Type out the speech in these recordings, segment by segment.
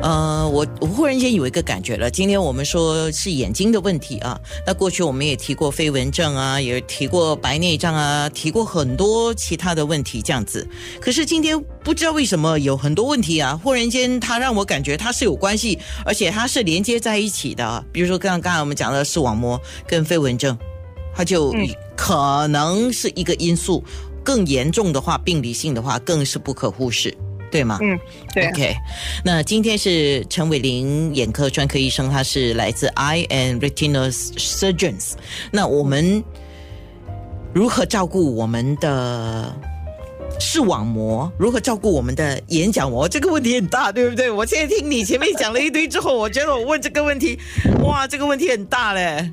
呃，我我忽然间有一个感觉了。今天我们说是眼睛的问题啊，那过去我们也提过飞蚊症啊，也提过白内障啊，提过很多其他的问题这样子。可是今天不知道为什么有很多问题啊，忽然间它让我感觉它是有关系，而且它是连接在一起的啊。比如说刚刚我们讲的视网膜跟飞蚊症，它就可能是一个因素。更严重的话，病理性的话，更是不可忽视。对吗？嗯，对。OK，那今天是陈伟林眼科专科医生，他是来自 Eye and Retina Surgeons。那我们如何照顾我们的视网膜？如何照顾我们的眼角膜？这个问题很大，对不对？我现在听你前面讲了一堆之后，我觉得我问这个问题，哇，这个问题很大嘞。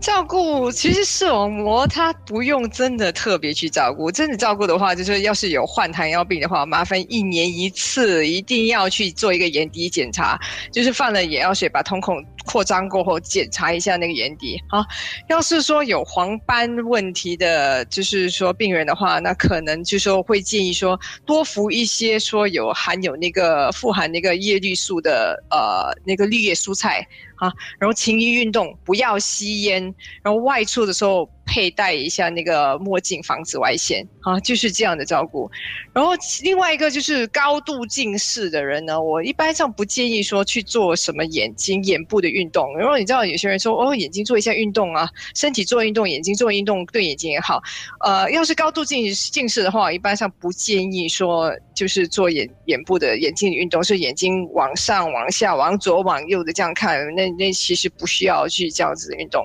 照顾其实视网膜它不用真的特别去照顾，真的照顾的话，就是要是有患糖尿病的话，麻烦一年一次一定要去做一个眼底检查，就是放了眼药水把瞳孔扩张过后检查一下那个眼底啊。要是说有黄斑问题的，就是说病人的话，那可能就说会建议说多服一些说有含有那个富含那个叶绿素的呃那个绿叶蔬菜。啊，然后勤于运动，不要吸烟，然后外出的时候。佩戴一下那个墨镜，防紫外线啊，就是这样的照顾。然后另外一个就是高度近视的人呢，我一般上不建议说去做什么眼睛、眼部的运动。然后你知道有些人说哦，眼睛做一下运动啊，身体做运动，眼睛做运动对眼睛也好。呃，要是高度近近视的话，一般上不建议说就是做眼眼部的眼睛运动，是眼睛往上、往下、往左、往右的这样看，那那其实不需要去这样子的运动，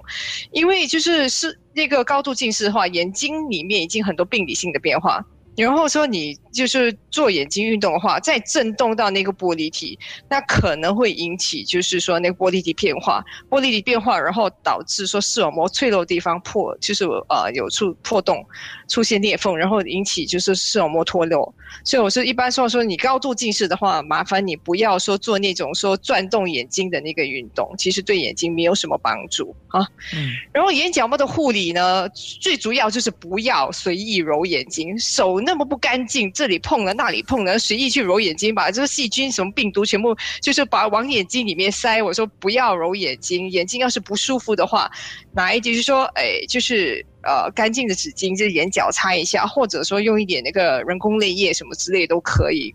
因为就是是。那个高度近视的话，眼睛里面已经很多病理性的变化。然后说你就是做眼睛运动的话，再震动到那个玻璃体，那可能会引起就是说那个玻璃体变化，玻璃体变化，然后导致说视网膜脆弱的地方破，就是呃有处破洞，出现裂缝，然后引起就是视网膜脱落。所以我是一般说说你高度近视的话，麻烦你不要说做那种说转动眼睛的那个运动，其实对眼睛没有什么帮助啊。嗯。然后眼角膜的护理呢，最主要就是不要随意揉眼睛，手。那么不干净，这里碰了那里碰了，随意去揉眼睛，把这个细菌、什么病毒全部就是把往眼睛里面塞。我说不要揉眼睛，眼睛要是不舒服的话，哪一就是说，哎，就是呃干净的纸巾，就是眼角擦一下，或者说用一点那个人工泪液什么之类都可以。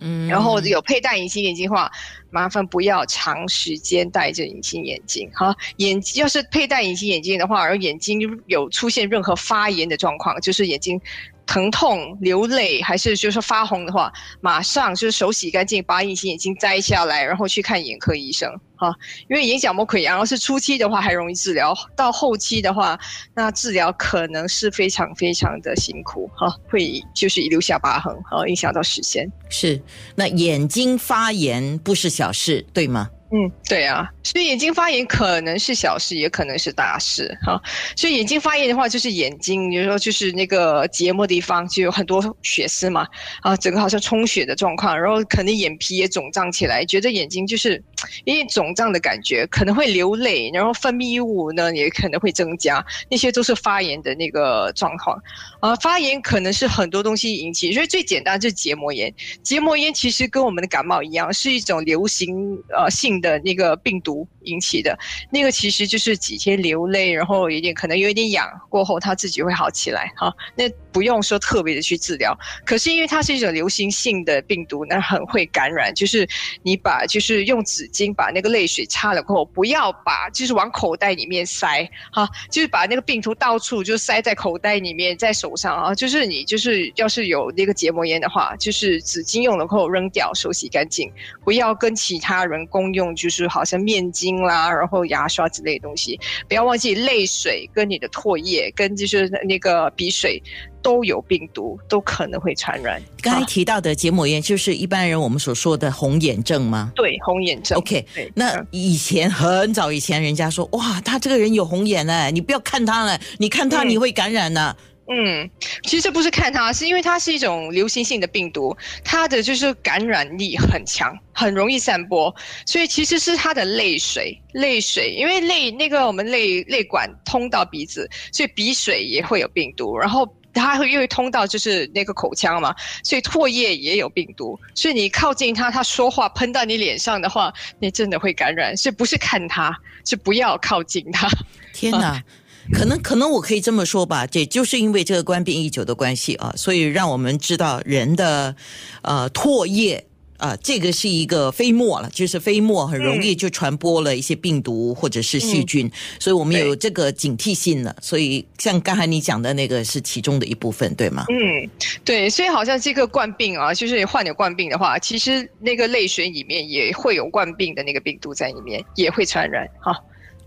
嗯，然后有佩戴隐形眼镜的话，麻烦不要长时间戴着隐形眼镜。哈，眼要是佩戴隐形眼镜的话，而眼睛有出现任何发炎的状况，就是眼睛。疼痛、流泪，还是就是发红的话，马上就是手洗干净，把隐形眼镜摘下来，然后去看眼科医生哈。因为眼角膜溃疡，要是初期的话还容易治疗，到后期的话，那治疗可能是非常非常的辛苦哈，会就是留下疤痕，和影响到视线。是，那眼睛发炎不是小事，对吗？嗯，对啊，所以眼睛发炎可能是小事，也可能是大事哈。所以眼睛发炎的话，就是眼睛，比如说就是那个结膜地方就有很多血丝嘛，啊，整个好像充血的状况，然后可能眼皮也肿胀起来，觉得眼睛就是因为肿胀的感觉，可能会流泪，然后分泌物呢也可能会增加，那些都是发炎的那个状况。啊，发炎可能是很多东西引起，所以最简单就是结膜炎。结膜炎其实跟我们的感冒一样，是一种流行呃性的那个病毒引起的。那个其实就是几天流泪，然后有点可能有一点痒，过后它自己会好起来哈。那不用说特别的去治疗。可是因为它是一种流行性的病毒，那很会感染。就是你把就是用纸巾把那个泪水擦了过后，不要把就是往口袋里面塞哈，就是把那个病毒到处就塞在口袋里面，在手。上啊，就是你就是要是有那个结膜炎的话，就是纸巾用了后扔掉，手洗干净，不要跟其他人共用，就是好像面巾啦，然后牙刷之类的东西，不要忘记泪水跟你的唾液跟就是那个鼻水都有病毒，都可能会传染。刚才提到的结膜炎就是一般人我们所说的红眼症吗？对，红眼症。OK，那以前很早以前人家说哇，他这个人有红眼呢，你不要看他了，你看他你会感染呢。嗯，其实这不是看它，是因为它是一种流行性的病毒，它的就是感染力很强，很容易散播，所以其实是它的泪水，泪水，因为泪那个我们泪泪管通到鼻子，所以鼻水也会有病毒，然后它会因为通道就是那个口腔嘛，所以唾液也有病毒，所以你靠近它，它说话喷到你脸上的话，你真的会感染，所以不是看它，是不要靠近它。天哪！可能可能我可以这么说吧，这就是因为这个冠病已久的关系啊，所以让我们知道人的呃唾液啊，这个是一个飞沫了，就是飞沫很容易就传播了一些病毒或者是细菌，所以我们有这个警惕性了。所以像刚才你讲的那个是其中的一部分，对吗？嗯，对，所以好像这个冠病啊，就是患有冠病的话，其实那个泪水里面也会有冠病的那个病毒在里面，也会传染哈。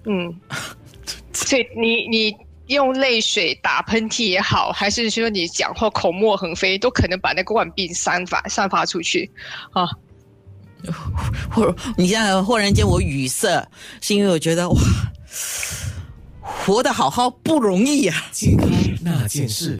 嗯。所以你你用泪水打喷嚏也好，还是说你讲话口沫横飞，都可能把那个万病散发散发出去啊。或你现在忽然间我语塞，是因为我觉得哇，活得好好不容易呀。健康那件事。